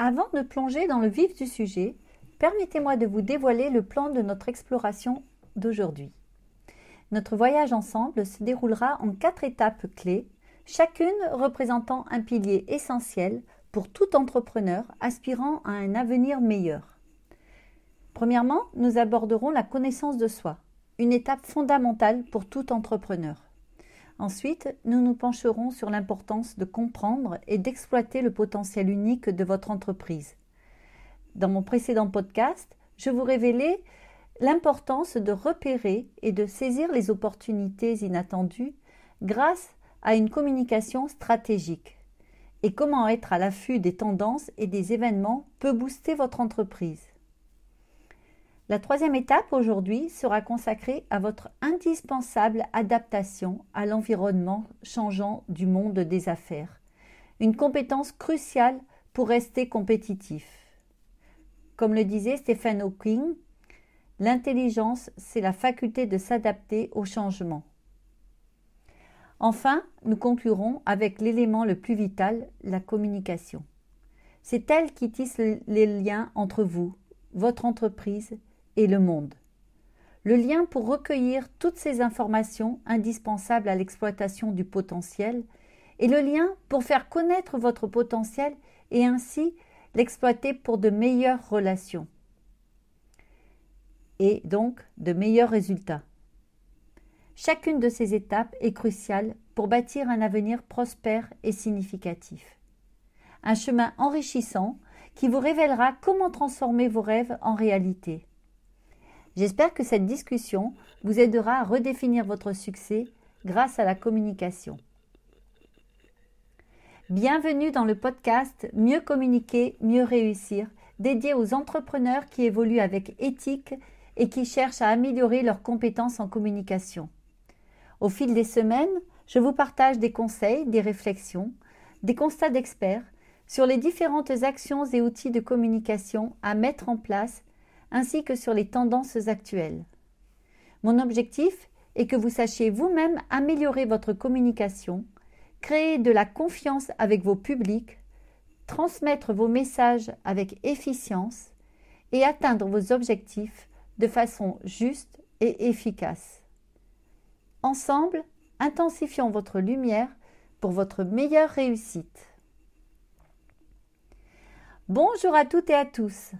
Avant de plonger dans le vif du sujet, permettez-moi de vous dévoiler le plan de notre exploration d'aujourd'hui. Notre voyage ensemble se déroulera en quatre étapes clés, chacune représentant un pilier essentiel pour tout entrepreneur aspirant à un avenir meilleur. Premièrement, nous aborderons la connaissance de soi, une étape fondamentale pour tout entrepreneur. Ensuite, nous nous pencherons sur l'importance de comprendre et d'exploiter le potentiel unique de votre entreprise. Dans mon précédent podcast, je vous révélais l'importance de repérer et de saisir les opportunités inattendues grâce à une communication stratégique et comment être à l'affût des tendances et des événements peut booster votre entreprise. La troisième étape aujourd'hui sera consacrée à votre indispensable adaptation à l'environnement changeant du monde des affaires, une compétence cruciale pour rester compétitif. Comme le disait Stephen Hawking, l'intelligence, c'est la faculté de s'adapter au changement. Enfin, nous conclurons avec l'élément le plus vital, la communication. C'est elle qui tisse les liens entre vous, votre entreprise le monde. Le lien pour recueillir toutes ces informations indispensables à l'exploitation du potentiel et le lien pour faire connaître votre potentiel et ainsi l'exploiter pour de meilleures relations et donc de meilleurs résultats. Chacune de ces étapes est cruciale pour bâtir un avenir prospère et significatif. Un chemin enrichissant qui vous révélera comment transformer vos rêves en réalité J'espère que cette discussion vous aidera à redéfinir votre succès grâce à la communication. Bienvenue dans le podcast Mieux communiquer, mieux réussir, dédié aux entrepreneurs qui évoluent avec éthique et qui cherchent à améliorer leurs compétences en communication. Au fil des semaines, je vous partage des conseils, des réflexions, des constats d'experts sur les différentes actions et outils de communication à mettre en place ainsi que sur les tendances actuelles. Mon objectif est que vous sachiez vous-même améliorer votre communication, créer de la confiance avec vos publics, transmettre vos messages avec efficience et atteindre vos objectifs de façon juste et efficace. Ensemble, intensifions votre lumière pour votre meilleure réussite. Bonjour à toutes et à tous.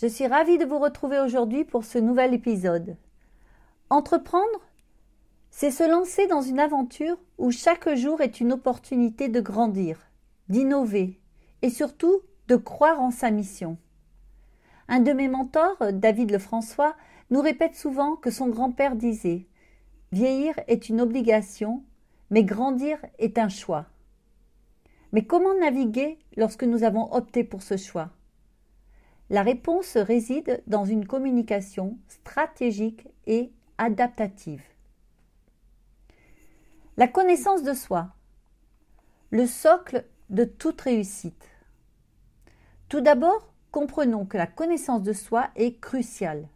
Je suis ravie de vous retrouver aujourd'hui pour ce nouvel épisode. Entreprendre, c'est se lancer dans une aventure où chaque jour est une opportunité de grandir, d'innover et surtout de croire en sa mission. Un de mes mentors, David Lefrançois, nous répète souvent que son grand-père disait Vieillir est une obligation, mais grandir est un choix. Mais comment naviguer lorsque nous avons opté pour ce choix? La réponse réside dans une communication stratégique et adaptative. La connaissance de soi, le socle de toute réussite. Tout d'abord, comprenons que la connaissance de soi est cruciale.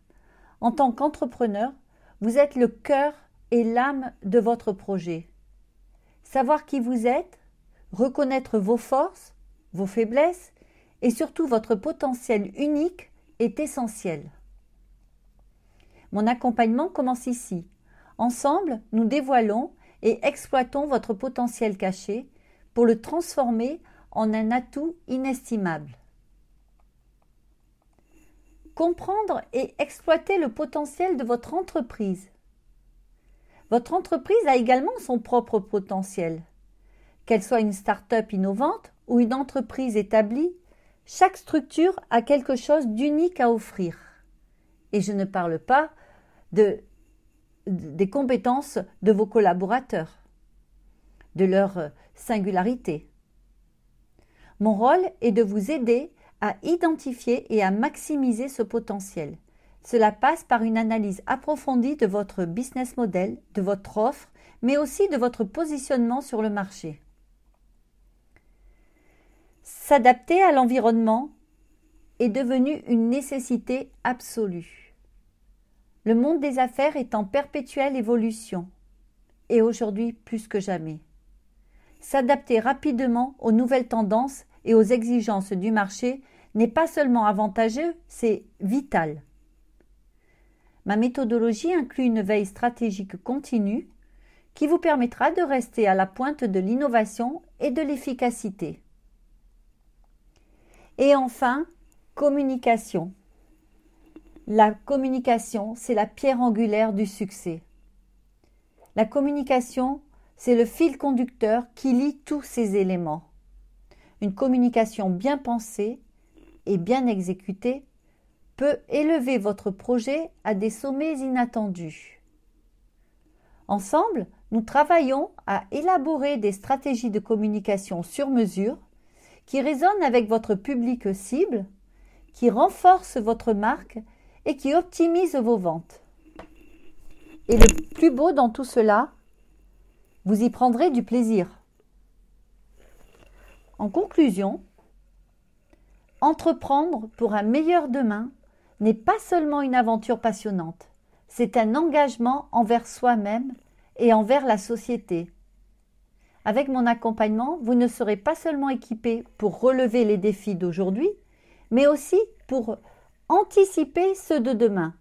En tant qu'entrepreneur, vous êtes le cœur et l'âme de votre projet. Savoir qui vous êtes, reconnaître vos forces, vos faiblesses et surtout votre potentiel unique est essentiel. Mon accompagnement commence ici. Ensemble, nous dévoilons et exploitons votre potentiel caché pour le transformer en un atout inestimable. Comprendre et exploiter le potentiel de votre entreprise. Votre entreprise a également son propre potentiel. Qu'elle soit une start-up innovante ou une entreprise établie, chaque structure a quelque chose d'unique à offrir. Et je ne parle pas de, des compétences de vos collaborateurs, de leur singularité. Mon rôle est de vous aider à identifier et à maximiser ce potentiel. Cela passe par une analyse approfondie de votre business model, de votre offre, mais aussi de votre positionnement sur le marché. S'adapter à l'environnement est devenu une nécessité absolue. Le monde des affaires est en perpétuelle évolution, et aujourd'hui plus que jamais. S'adapter rapidement aux nouvelles tendances et aux exigences du marché n'est pas seulement avantageux, c'est vital. Ma méthodologie inclut une veille stratégique continue qui vous permettra de rester à la pointe de l'innovation et de l'efficacité. Et enfin, communication. La communication, c'est la pierre angulaire du succès. La communication, c'est le fil conducteur qui lie tous ces éléments. Une communication bien pensée et bien exécutée peut élever votre projet à des sommets inattendus. Ensemble, nous travaillons à élaborer des stratégies de communication sur mesure qui résonnent avec votre public cible, qui renforcent votre marque et qui optimisent vos ventes. Et le plus beau dans tout cela, vous y prendrez du plaisir. En conclusion, entreprendre pour un meilleur demain n'est pas seulement une aventure passionnante, c'est un engagement envers soi-même et envers la société. Avec mon accompagnement, vous ne serez pas seulement équipé pour relever les défis d'aujourd'hui, mais aussi pour anticiper ceux de demain.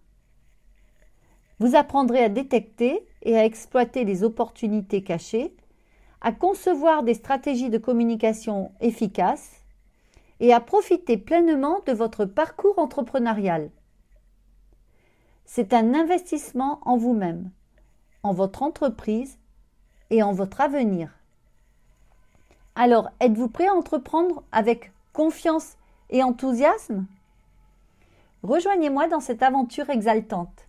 Vous apprendrez à détecter et à exploiter les opportunités cachées, à concevoir des stratégies de communication efficaces et à profiter pleinement de votre parcours entrepreneurial. C'est un investissement en vous-même, en votre entreprise et en votre avenir. Alors, êtes-vous prêt à entreprendre avec confiance et enthousiasme? Rejoignez-moi dans cette aventure exaltante.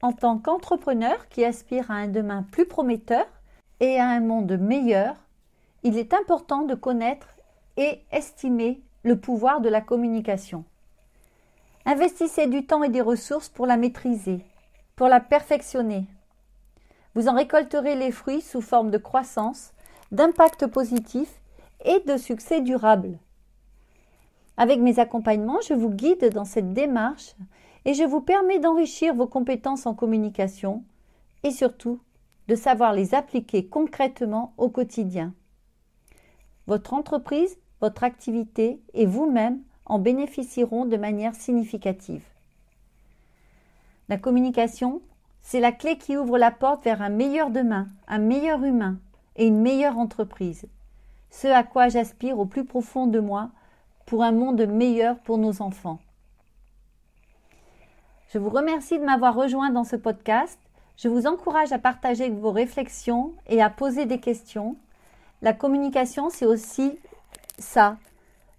En tant qu'entrepreneur qui aspire à un demain plus prometteur et à un monde meilleur, il est important de connaître et estimer le pouvoir de la communication. Investissez du temps et des ressources pour la maîtriser, pour la perfectionner. Vous en récolterez les fruits sous forme de croissance, d'impact positif et de succès durable. Avec mes accompagnements, je vous guide dans cette démarche et je vous permets d'enrichir vos compétences en communication et surtout de savoir les appliquer concrètement au quotidien. Votre entreprise votre activité et vous-même en bénéficieront de manière significative. La communication, c'est la clé qui ouvre la porte vers un meilleur demain, un meilleur humain et une meilleure entreprise. Ce à quoi j'aspire au plus profond de moi pour un monde meilleur pour nos enfants. Je vous remercie de m'avoir rejoint dans ce podcast. Je vous encourage à partager vos réflexions et à poser des questions. La communication, c'est aussi ça,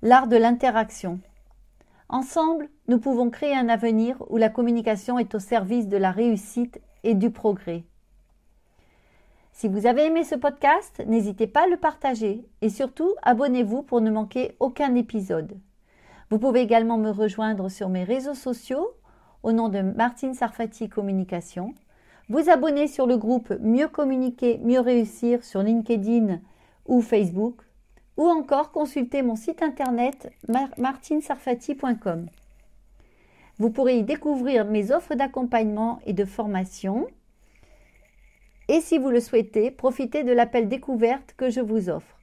l'art de l'interaction. Ensemble, nous pouvons créer un avenir où la communication est au service de la réussite et du progrès. Si vous avez aimé ce podcast, n'hésitez pas à le partager et surtout abonnez-vous pour ne manquer aucun épisode. Vous pouvez également me rejoindre sur mes réseaux sociaux au nom de Martine Sarfati Communication. Vous abonner sur le groupe Mieux communiquer, mieux réussir sur LinkedIn ou Facebook ou encore consulter mon site internet martinsarfati.com. Vous pourrez y découvrir mes offres d'accompagnement et de formation. Et si vous le souhaitez, profitez de l'appel découverte que je vous offre.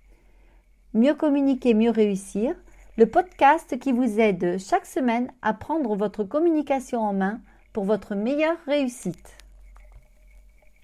Mieux communiquer, mieux réussir, le podcast qui vous aide chaque semaine à prendre votre communication en main pour votre meilleure réussite.